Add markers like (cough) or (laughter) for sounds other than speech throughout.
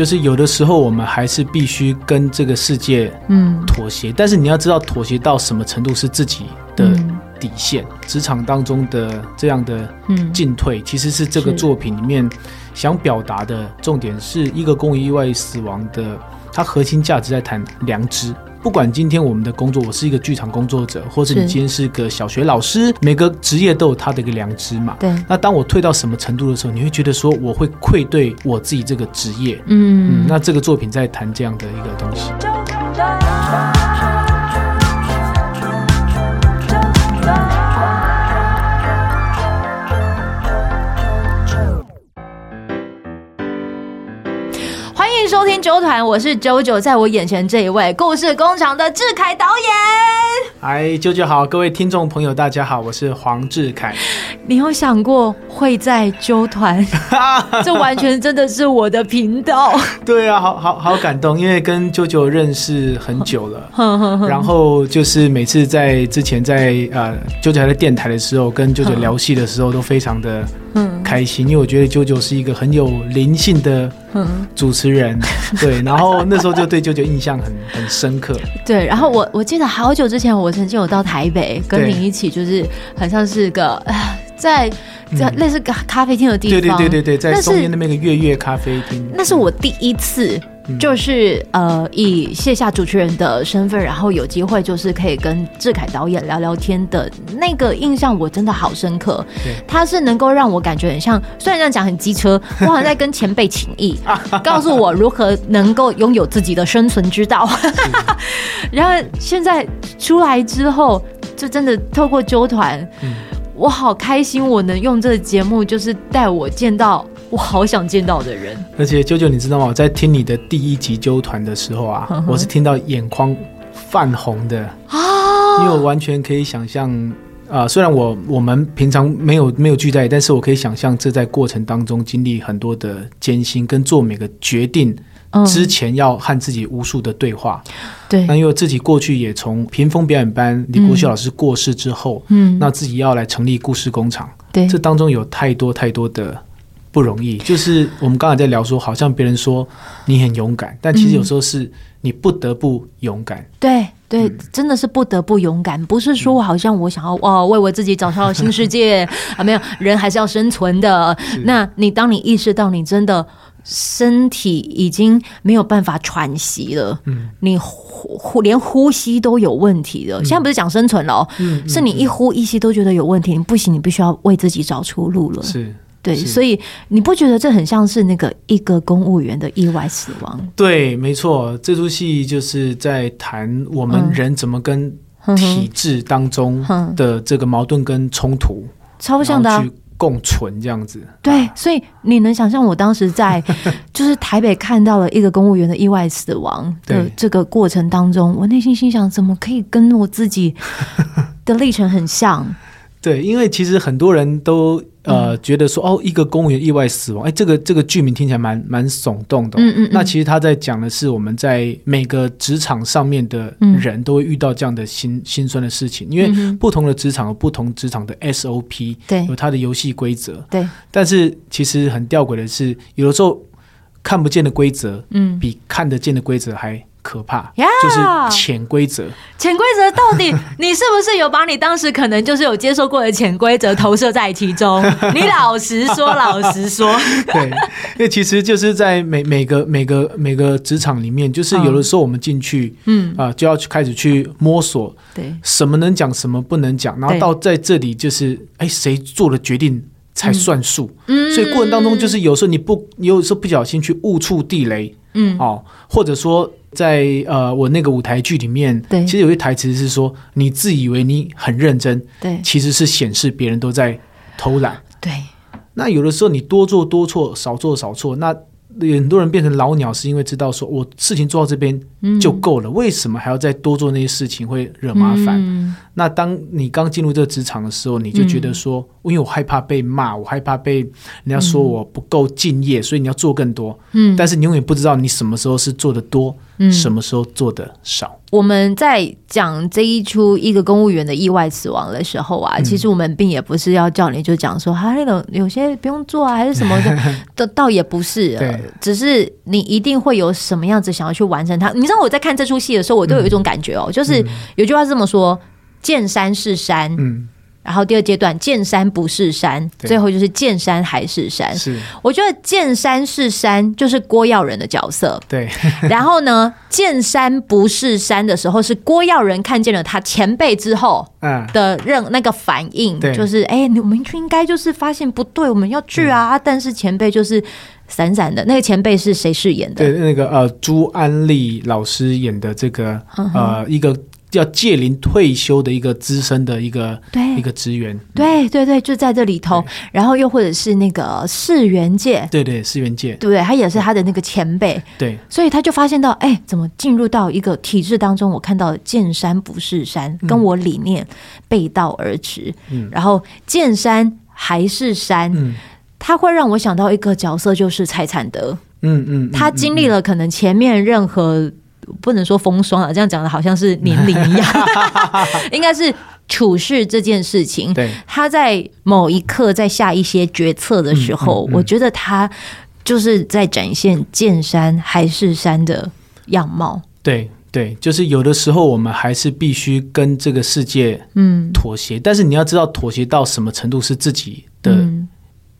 就是有的时候我们还是必须跟这个世界嗯妥协，嗯、但是你要知道妥协到什么程度是自己的底线。职、嗯、场当中的这样的进退，嗯、其实是这个作品里面想表达的重点，是一个公益意外死亡的，它核心价值在谈良知。不管今天我们的工作，我是一个剧场工作者，或者你今天是个小学老师，每个职业都有他的一个良知嘛。对。那当我退到什么程度的时候，你会觉得说我会愧对我自己这个职业。嗯，嗯。那这个作品在谈这样的一个东西。团，我是九九，在我眼前这一位故事工厂的志凯导演。嗨，啾啾好，各位听众朋友，大家好，我是黄志凯。你有想过会在纠团？(laughs) 这完全真的是我的频道。对啊，好好好感动，因为跟舅舅认识很久了。(laughs) 然后就是每次在之前在呃舅舅还在电台的时候，跟舅舅聊戏的时候，都非常的开心，因为我觉得舅舅是一个很有灵性的主持人。(laughs) 对，然后那时候就对舅舅印象很很深刻。对，然后我我记得好久之前，我曾经有到台北跟您一起，就是很像是个在在类似咖咖啡厅的地方。对对对对对，在松烟那个月月咖啡厅。那是我第一次。就是呃，以卸下主持人的身份，然后有机会就是可以跟志凯导演聊聊天的那个印象，我真的好深刻。对他是能够让我感觉很像，虽然这样讲很机车，我好像在跟前辈请益，(laughs) 告诉我如何能够拥有自己的生存之道。(laughs) 然后现在出来之后，就真的透过纠团，嗯、我好开心，我能用这个节目，就是带我见到。我好想见到的人，而且啾啾，你知道吗？我在听你的第一集纠团的时候啊，(laughs) 我是听到眼眶泛红的啊，因为我完全可以想象啊、呃，虽然我我们平常没有没有聚在，但是我可以想象这在过程当中经历很多的艰辛，跟做每个决定之前要和自己无数的对话。对、嗯，那因为自己过去也从屏风表演班李国秀老师过世之后，嗯，那自己要来成立故事工厂，对，这当中有太多太多的。不容易，就是我们刚才在聊说，好像别人说你很勇敢，但其实有时候是你不得不勇敢。嗯、对对，嗯、真的是不得不勇敢，不是说好像我想要哦为我自己找到新世界 (laughs) 啊，没有，人还是要生存的。那你当你意识到你真的身体已经没有办法喘息了，嗯，你呼呼连呼吸都有问题了。嗯、现在不是讲生存了，嗯，是你一呼一吸都觉得有问题，你不行，你必须要为自己找出路了。是。对，所以你不觉得这很像是那个一个公务员的意外死亡？对，没错，这出戏就是在谈我们人怎么跟体制当中的这个矛盾跟冲突，超像的去共存这样子。对，所以你能想象我当时在 (laughs) 就是台北看到了一个公务员的意外死亡的这个过程当中，我内心心想，怎么可以跟我自己的历程很像？(laughs) 对，因为其实很多人都呃觉得说，哦，一个公务员意外死亡，哎，这个这个剧名听起来蛮蛮耸动的。嗯嗯。那其实他在讲的是我们在每个职场上面的人都会遇到这样的心心酸的事情，因为不同的职场有不同职场的 SOP，对，有它的游戏规则。对。但是其实很吊诡的是，有的时候看不见的规则，嗯，比看得见的规则还。可怕，Yeah! 就是潜规则。潜规则到底，你是不是有把你当时可能就是有接受过的潜规则投射在其中？(laughs) 你老实说，老实说。对，因为其实就是在每每个每个每个职场里面，就是有的时候我们进去，嗯啊、呃，就要去开始去摸索，对，什么能讲，什么不能讲，然后到在这里就是，哎，谁做了决定才算数？嗯，所以过程当中就是有时候你不，你有时候不小心去误触地雷，嗯哦，或者说。在呃，我那个舞台剧里面，对，其实有一台词是说，你自以为你很认真，对，其实是显示别人都在偷懒，对。那有的时候你多做多错，少做少错，那很多人变成老鸟，是因为知道说我事情做到这边就够了，嗯、为什么还要再多做那些事情会惹麻烦？嗯、那当你刚进入这个职场的时候，你就觉得说，嗯、因为我害怕被骂，我害怕被人家说我不够敬业，嗯、所以你要做更多。嗯，但是你永远不知道你什么时候是做的多，嗯，什么时候做的少。我们在讲这一出一个公务员的意外死亡的时候啊，嗯、其实我们并也不是要叫你就讲说，哈、啊，那种有些不用做啊，还是什么的，(laughs) 倒倒也不是，只是你一定会有什么样子想要去完成它。你知道我在看这出戏的时候，我都有一种感觉哦，嗯、就是有句话是这么说：见山是山。嗯然后第二阶段，见山不是山，最后就是见山还是山。是，我觉得见山是山就是郭耀仁的角色。对。(laughs) (laughs) 然后呢，见山不是山的时候，是郭耀仁看见了他前辈之后，的任那个反应，就是哎，我们就应该就是发现不对，我们要去啊。但是前辈就是闪闪的。那个前辈是谁饰演的？对，那个呃，朱安利老师演的这个呃一个。叫届临退休的一个资深的一个对一个职员，对对对，就在这里头。然后又或者是那个世元界，对对世元界，对，他也是他的那个前辈，对，所以他就发现到，哎，怎么进入到一个体制当中？我看到见山不是山，跟我理念背道而驰。嗯，然后见山还是山，嗯，他会让我想到一个角色，就是蔡灿德。嗯嗯，他经历了可能前面任何。不能说风霜啊，这样讲的好像是年龄一样，(laughs) 应该是处事这件事情。对，他在某一刻在下一些决策的时候，嗯嗯嗯、我觉得他就是在展现见山还是山的样貌。对对，就是有的时候我们还是必须跟这个世界嗯妥协，嗯、但是你要知道妥协到什么程度是自己的。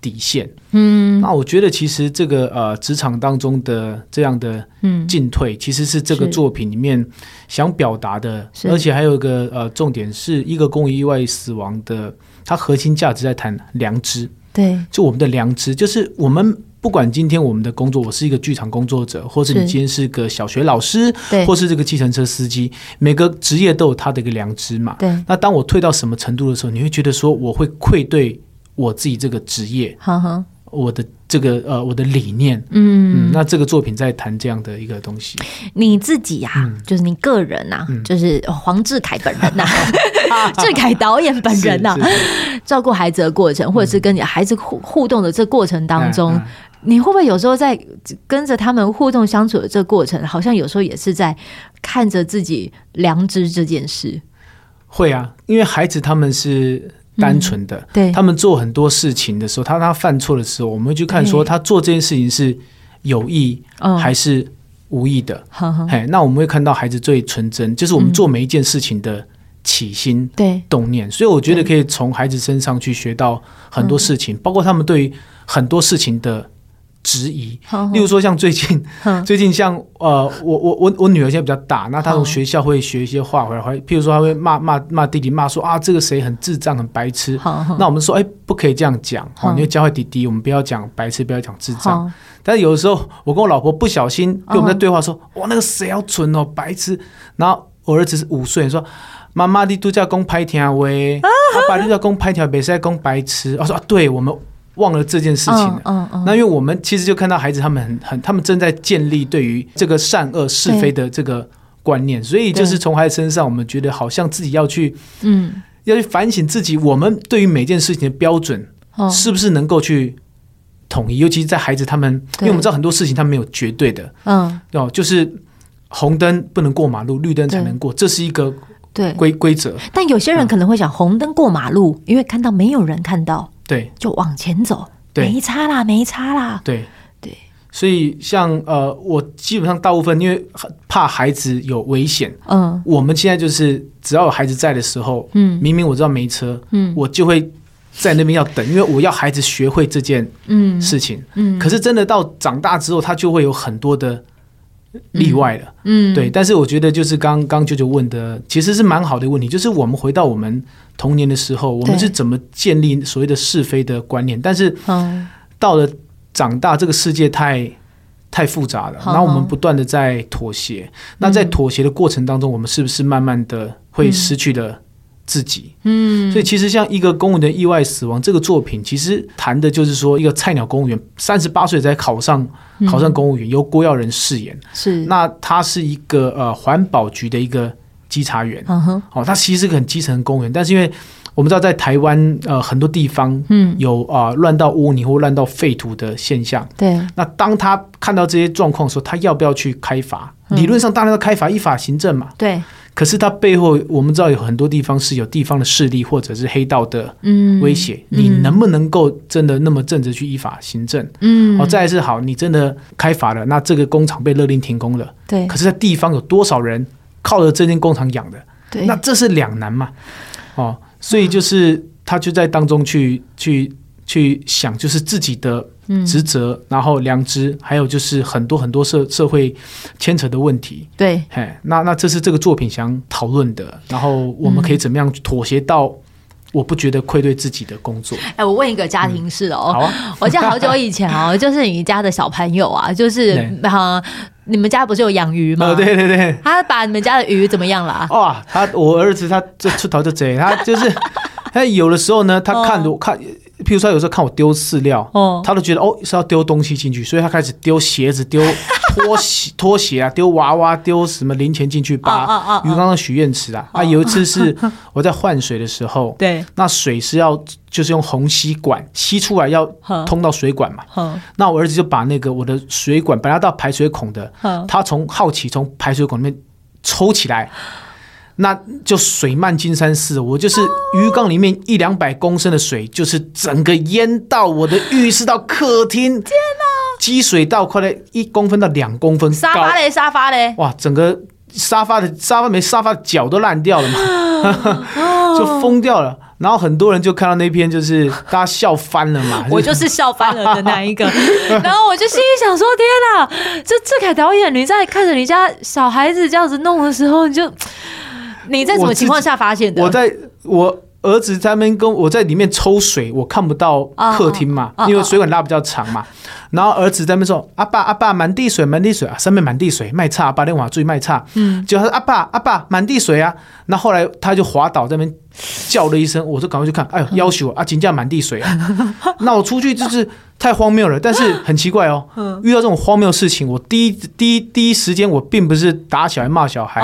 嗯底线，嗯，那我觉得其实这个呃职场当中的这样的进退，其实是这个作品里面想表达的，而且还有一个呃重点是一个公益意外死亡的，它核心价值在谈良知，对，就我们的良知，就是我们不管今天我们的工作，我是一个剧场工作者，或是你今天是个小学老师，对，或是这个计程车司机，每个职业都有他的一个良知嘛，对。那当我退到什么程度的时候，你会觉得说我会愧对。我自己这个职业，呵呵我的这个呃，我的理念，嗯，嗯，那这个作品在谈这样的一个东西。你自己呀、啊，嗯、就是你个人呐、啊，嗯、就是黄志凯本人呐、啊，(laughs) 智凯导演本人呐、啊，照顾孩子的过程，或者是跟你孩子互互动的这过程当中，嗯、你会不会有时候在跟着他们互动相处的这个过程，好像有时候也是在看着自己良知这件事？会啊，因为孩子他们是。单纯的，对。他们做很多事情的时候，他他犯错的时候，我们会去看说他做这件事情是有意还是无意的。嘿，那我们会看到孩子最纯真，就是我们做每一件事情的起心动念。所以我觉得可以从孩子身上去学到很多事情，包括他们对于很多事情的。质疑，例如说像最近，(laughs) 最近像呃，我我我我女儿现在比较大，那她从学校会学一些话回来，会譬如说她会骂骂骂弟弟，骂说啊这个谁很智障很白痴，(laughs) 那我们说哎不可以这样讲，好，你要教坏弟弟，我们不要讲白痴，不要讲智障。但是有的时候我跟我老婆不小心 (laughs) 跟我们在对话说，哇那个谁好蠢哦白痴，然后我儿子是五岁，说妈妈你都叫公拍听喂，他爸你叫公拍条，别再公白痴，我说啊对我们。忘了这件事情了，嗯嗯。嗯、那因为我们其实就看到孩子他们很很，他们正在建立对于这个善恶是非的这个观念，所以就是从孩子身上，我们觉得好像自己要去，嗯，要去反省自己，我们对于每件事情的标准，是不是能够去统一？哦、尤其是在孩子他们，因为我们知道很多事情他们没有绝对的，嗯，哦，就是红灯不能过马路，绿灯才能过，这是一个对。规规则。但有些人可能会想，红灯过马路，因为看到没有人看到。对，就往前走，对。没差啦，没差啦。对。对，所以像呃，我基本上大部分因为怕孩子有危险，嗯，我们现在就是只要有孩子在的时候，嗯，明明我知道没车，嗯，我就会在那边要等，因为我要孩子学会这件嗯。事情，嗯，嗯可是真的到长大之后，他就会有很多的。例外了，嗯，对，但是我觉得就是刚刚舅舅问的，其实是蛮好的问题，就是我们回到我们童年的时候，我们是怎么建立所谓的是非的观念？但是，到了长大，这个世界太太复杂了，然后我们不断的在妥协，那在妥协的过程当中，我们是不是慢慢的会失去了自己？嗯，所以其实像一个公务员意外死亡这个作品，其实谈的就是说一个菜鸟公务员三十八岁才考上。考上公务员由郭耀仁饰演，是那他是一个呃环保局的一个稽查员。嗯哼，哦，他其实是个很基层的公务员，但是因为我们知道在台湾呃很多地方，嗯，有啊乱到污泥或乱到废土的现象。对，那当他看到这些状况的时候，他要不要去开罚？理论上当然要开罚，依法行政嘛。对。可是它背后，我们知道有很多地方是有地方的势力或者是黑道的威胁，嗯嗯、你能不能够真的那么正直去依法行政？嗯，哦，再来是好，你真的开罚了，那这个工厂被勒令停工了。对，可是，在地方有多少人靠着这间工厂养的？对，那这是两难嘛？哦，所以就是他就在当中去去去想，就是自己的。职责，然后良知，还有就是很多很多社社会牵扯的问题。对，嘿，那那这是这个作品想讨论的。然后我们可以怎么样妥协到我不觉得愧对自己的工作？哎，我问一个家庭事哦，好啊，(laughs) 我记得好久以前哦，(laughs) 就是你家的小朋友啊，就是哈，你们家不是有养鱼吗？对对对，他把你们家的鱼怎么样了？哇，他我儿子他这出头就贼，他就是 (laughs) 他有的时候呢，他看我看。譬如说，有时候看我丢饲料，哦，他都觉得哦是要丢东西进去，所以他开始丢鞋子、丢拖鞋、(laughs) 拖鞋啊，丢娃娃、丢什么零钱进去，把鱼缸的许愿池啊。啊，有一次是我在换水的时候，对，那水是要就是用虹吸管吸出来，要通到水管嘛。那我儿子就把那个我的水管本来到排水孔的，他从好奇从排水孔里面抽起来。那就水漫金山寺，我就是鱼缸里面一两百公升的水，就是整个淹到我的浴室到客厅，天哪！积水到快了一公分到两公分高。沙发嘞，沙发嘞，哇，整个沙发的沙发没沙发脚都烂掉了嘛，(laughs) 就疯掉了。然后很多人就看到那篇，就是大家笑翻了嘛。(laughs) 我就是笑翻了的那一个。(laughs) 然后我就心里想说：天哪，这志凯导演，你在看着你家小孩子这样子弄的时候，你就。你在什么情况下发现的？我在我儿子在那边跟我在里面抽水，我看不到客厅嘛，因为水管拉比较长嘛。然后儿子在那边说：“阿爸阿爸，满地水，满地水啊，上面满地水，卖差，把电话注意卖差。”嗯，就他说：“阿爸阿爸，满地水啊。”那后来他就滑倒在那边叫了一声，我就赶快去看，哎呦，要求啊，井架满地水啊。(laughs) 那我出去就是太荒谬了，但是很奇怪哦，遇到这种荒谬的事情，我第一第一第一时间我并不是打小孩骂小孩，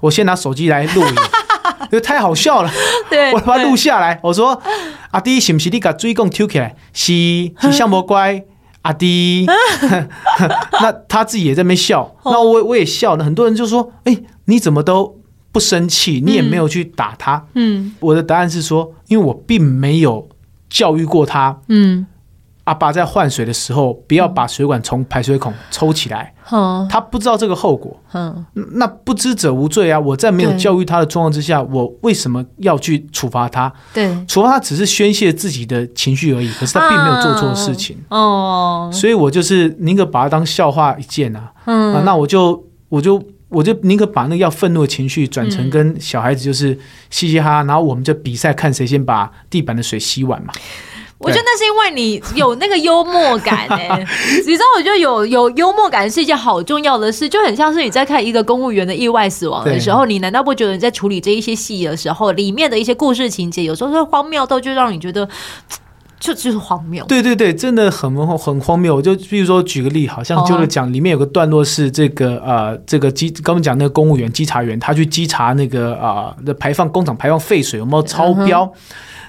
我先拿手机来录影，(laughs) 因为太好笑了，对，我把它录下来，我说：“阿弟是不是你把水管抽起来？是是像不乖。”阿迪，(laughs) 那他自己也在那边笑，那我我也笑。那很多人就说：“哎、欸，你怎么都不生气？你也没有去打他。”嗯，我的答案是说，因为我并没有教育过他。嗯。阿爸在换水的时候，不要把水管从排水孔抽起来。嗯，他不知道这个后果。嗯，那不知者无罪啊！我在没有教育他的状况之下，我为什么要去处罚他？对，处罚他只是宣泄自己的情绪而已，可是他并没有做错事情。哦，所以我就是宁可把他当笑话一件啊。嗯，那我就我就我就宁可把那个要愤怒的情绪转成跟小孩子就是嘻嘻哈哈，然后我们就比赛看谁先把地板的水吸完嘛。我觉得那是因为你有那个幽默感哎、(laughs) 欸，你知道，我觉得有有幽默感是一件好重要的事，就很像是你在看一个公务员的意外死亡的时候，你难道不觉得你在处理这一些戏的时候，里面的一些故事情节，有时候是荒谬到就让你觉得就就是荒谬。对对对，真的很很荒谬。我就比如说举个例，好像就是讲里面有个段落是这个呃，这个稽刚刚讲那个公务员稽查员，他去稽查那个啊的、呃、排放工厂排放废水有没有超标。嗯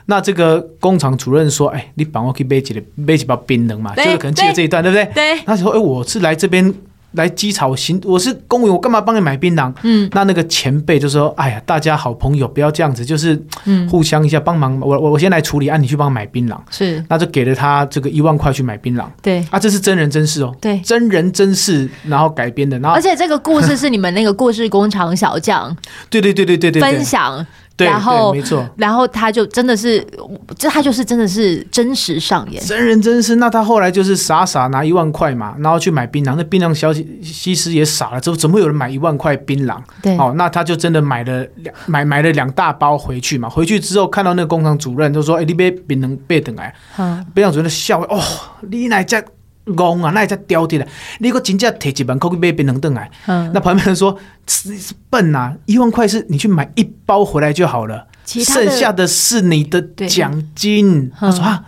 那这个工厂主任说：“哎，你帮我去背几的背几包冰冷嘛？就是可能记得这一段，对不对？对。他说：哎，我是来这边来稽查，我行，我是公务员，我干嘛帮你买槟榔？嗯。那那个前辈就说：哎呀，大家好朋友，不要这样子，就是互相一下帮忙。我我我先来处理，啊，你去帮我买槟榔。是。那就给了他这个一万块去买槟榔。对。啊，这是真人真事哦。对。真人真事，然后改编的。然后，而且这个故事是你们那个故事工厂小将。(laughs) 对对对对对对。分享。”然后，没错，然后他就真的是，这他就是真的是真实上演，真人真事。那他后来就是傻傻拿一万块嘛，然后去买槟榔。那槟榔小西施也傻了，怎么怎么会有人买一万块槟榔？对，哦，那他就真的买了两买买了两大包回去嘛。回去之后看到那个工厂主任就说：“哎，你别槟榔别等来。”嗯，槟榔主任笑：“哦，你哪家？”戆啊，那也在刁的嘞。你个真正摕一万块去买槟榔顿来，嗯，那旁边人说笨啊，一万块是你去买一包回来就好了，剩下的是你的奖金。他说啊，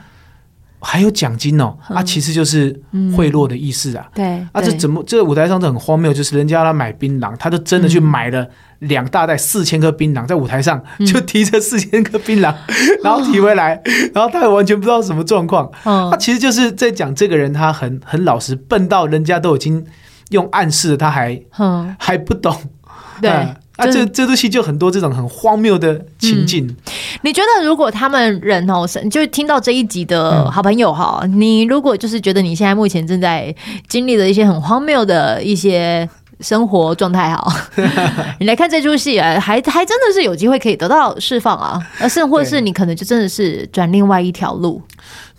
还有奖金哦，嗯、啊，其实就是贿赂的意思啊。嗯、对，啊，这怎么这个舞台上都很荒谬，就是人家要买槟榔，他就真的去买了两大袋四千颗槟榔，在舞台上就提着四千颗槟榔，嗯、(laughs) 然后提回来，哦、然后他也完全不知道什么状况。他、其实就是在讲这个人，他很很老实，笨到人家都已经用暗示，他还、嗯、还不懂。对。啊啊，这这出戏就很多这种很荒谬的情境。嗯，你觉得如果他们人哦，就是听到这一集的好朋友哈，嗯，你如果就是觉得你现在目前正在经历了一些很荒谬的一些生活状态哈，(laughs) 你来看这出戏啊，还还真的是有机会可以得到释放啊，而甚或是你可能就真的是转另外一条路。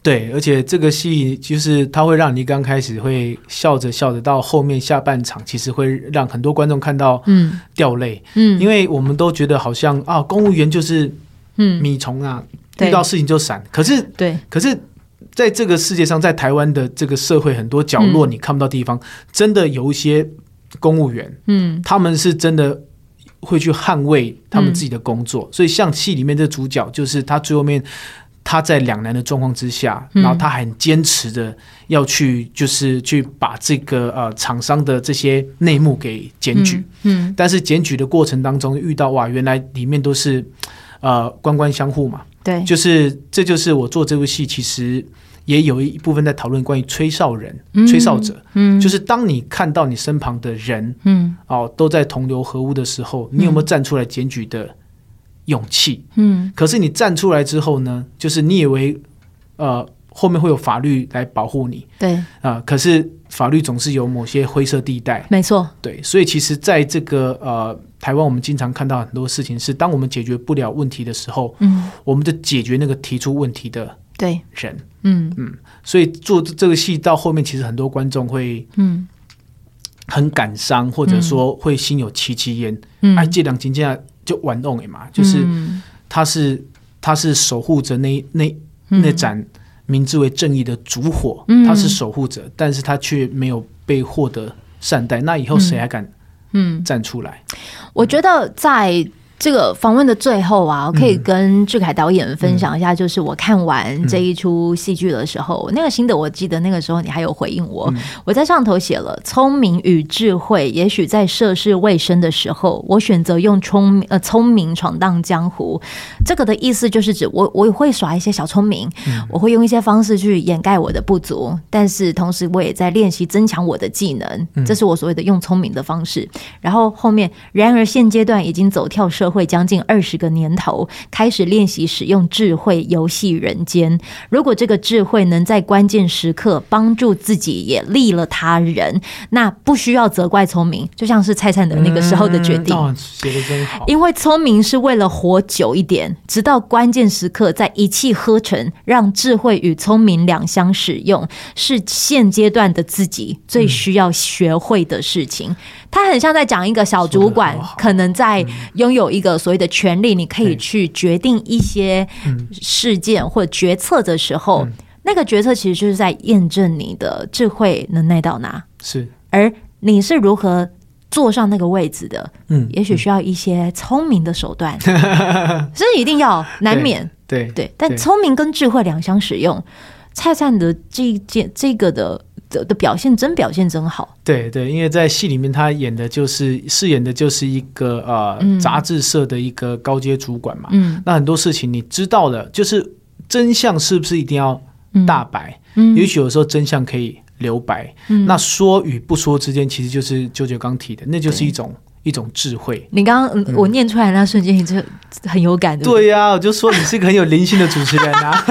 对，而且这个戏就是它会让你刚开始会笑着笑着，到后面下半场，其实会让很多观众看到嗯。掉泪。嗯，因为我们都觉得好像啊，公务员就是嗯米虫啊，遇到事情就闪。可是对，可是在这个世界上，在台湾的这个社会很多角落你看不到地方，真的有一些公务员嗯，他们是真的会去捍卫他们自己的工作。所以像戏里面这主角，就是他最后面。他在两难的状况之下，然后他很坚持的要去，就是去把这个呃厂商的这些内幕给检举。嗯，嗯，但是检举的过程当中遇到哇，原来里面都是呃官官相护嘛。对，就是这就是我做这部戏，其实也有一部分在讨论关于吹哨人、嗯、吹哨者。嗯，就是当你看到你身旁的人，嗯，哦，都在同流合污的时候，你有没有站出来检举的？勇气，嗯，可是你站出来之后呢，就是你以为，呃，后面会有法律来保护你，对，啊、呃，可是法律总是有某些灰色地带，没错，对，所以其实在这个呃台湾，我们经常看到很多事情是，当我们解决不了问题的时候，嗯，我们就解决那个提出问题的对。人，嗯。嗯，所以做这个戏到后面，其实很多观众会嗯。很感伤，或者说会心有戚戚焉，嗯，哎，这两集这样。就玩弄诶嘛，就是他是、嗯、他是守护着那那那盏名字为正义的烛火，嗯、他是守护者，但是他却没有被获得善待。那以后谁还敢嗯站出来？嗯、我觉得在。这个访问的最后啊，我可以跟志凯导演分享一下，就是我看完这一出戏剧的时候，嗯、那个心得，我记得那个时候你还有回应我，嗯、我在上头写了“聪明与智慧”，也许在涉世未深的时候，我选择用聪明呃聪明闯荡江湖。这个的意思就是指我我会耍一些小聪明，嗯、我会用一些方式去掩盖我的不足，但是同时我也在练习增强我的技能，这是我所谓的用聪明的方式。然后后面，然而现阶段已经走跳社。会将近二十个年头，开始练习使用智慧游戏人间。如果这个智慧能在关键时刻帮助自己，也利了他人，那不需要责怪聪明，就像是蔡灿的那个时候的决定。写得真好。因为聪明是为了活久一点，直到关键时刻再一气呵成，让智慧与聪明两相使用，是现阶段的自己最需要学会的事情。嗯他很像在讲一个小主管，可能在拥有一个所谓的权利，你可以去决定一些事件或者决策的时候，那个决策其实就是在验证你的智慧能耐到哪。是，而你是如何坐上那个位置的？嗯，也许需要一些聪明的手段，(laughs) 所以一定要难免。对对，但聪明跟智慧两相使用，蔡灿的这件这个的。的的表现真表现真好，对对，因为在戏里面他演的就是饰演的就是一个呃、嗯、杂志社的一个高阶主管嘛，嗯，那很多事情你知道了，就是真相是不是一定要大白？嗯，也许有时候真相可以留白，嗯，那说与不说之间，其实就是舅舅刚提的，那就是一种。一种智慧。你刚刚我念出来那瞬间，你就很有感的。对呀，我就说你是一个很有灵性的主持人啊。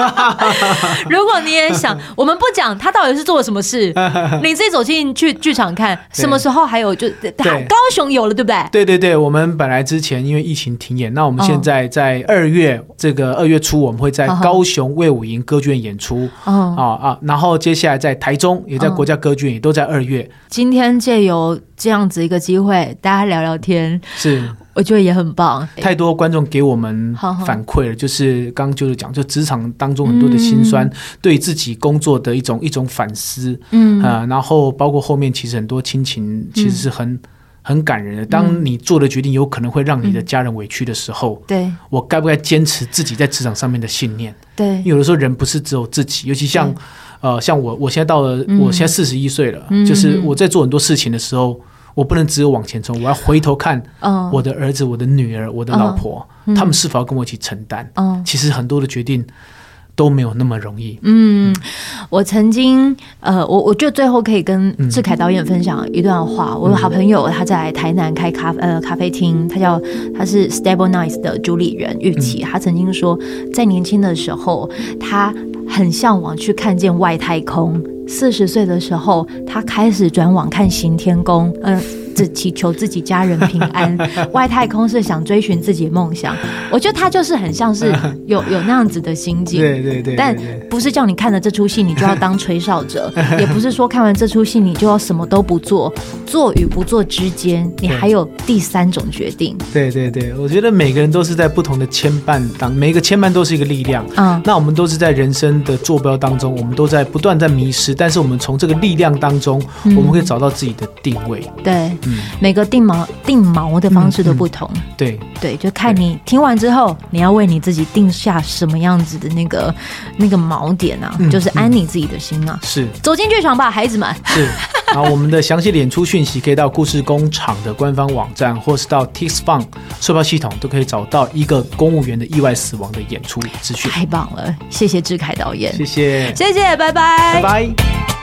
(laughs) 如果你也想，(laughs) 我们不讲他到底是做了什么事，(laughs) 你自己走进去剧场看，什么时候还有就高雄有了，对不对？对对对，我们本来之前因为疫情停演，那我们现在在二月这个二月初，我们会在高雄魏武营歌剧院演出啊啊，然后接下来在台中也在国家歌剧院，也都在二月。今天借由这样子一个机会，大家聊聊天，是。我觉得也很棒。太多观众给我们反馈了，就是刚刚就是讲，就职场当中很多的辛酸，对自己工作的一种一种反思，嗯。啊，然后包括后面其实很多亲情其实是很很感人的。当你做的决定有可能会让你的家人委屈的时候，对。我该不该坚持自己在职场上面的信念？对，有的时候人不是只有自己，尤其像呃，像我，我现在到了，我现在四十一岁了，嗯，就是我在做很多事情的时候，我不能只有往前冲，我要回头看，我的儿子、我的女儿、我的老婆，他们是否要跟我一起承担？嗯，其实很多的决定。都没有那么容易。嗯，我曾经，呃，我我就最后可以跟志凯导演分享一段话。我的好朋友他在台南开咖呃咖啡厅，他叫他是 Stable Nice 的主理人玉琪。他曾经说，在年轻的时候，他很向往去看见外太空。四十岁的时候，他开始转往看行天宫。嗯、只祈求自己家人平安，(laughs) 外太空是想追寻自己的梦想。我觉得他就是很像是 (laughs) 有有那样子的心境，对对对。但不是叫你看了这出戏你就要当吹哨者，(laughs) 也不是说看完这出戏你就要什么都不做，做与不做之间，你还有第三种决定。对对对，我觉得每个人都是在不同的牵绊当，每个牵绊都是一个力量。嗯，那我们都是在人生的坐标当中，我们都在不断在迷失，但是我们从这个力量当中，我们可以找到自己的定位。对。嗯，每个定锚定锚的方式都不同，对。对，就看你听完之后，你要为你自己定下什么样子的那个那个锚点啊，嗯、就是安你自己的心啊。是，走进剧场吧，孩子们。是，(laughs) 好我们的详细演出讯息可以到故事工厂的官方网站，或是到 TixFun 售票系统都可以找到一个公务员的意外死亡的演出资讯。太棒了，谢谢志凯导演，谢谢，谢谢，拜拜，拜拜。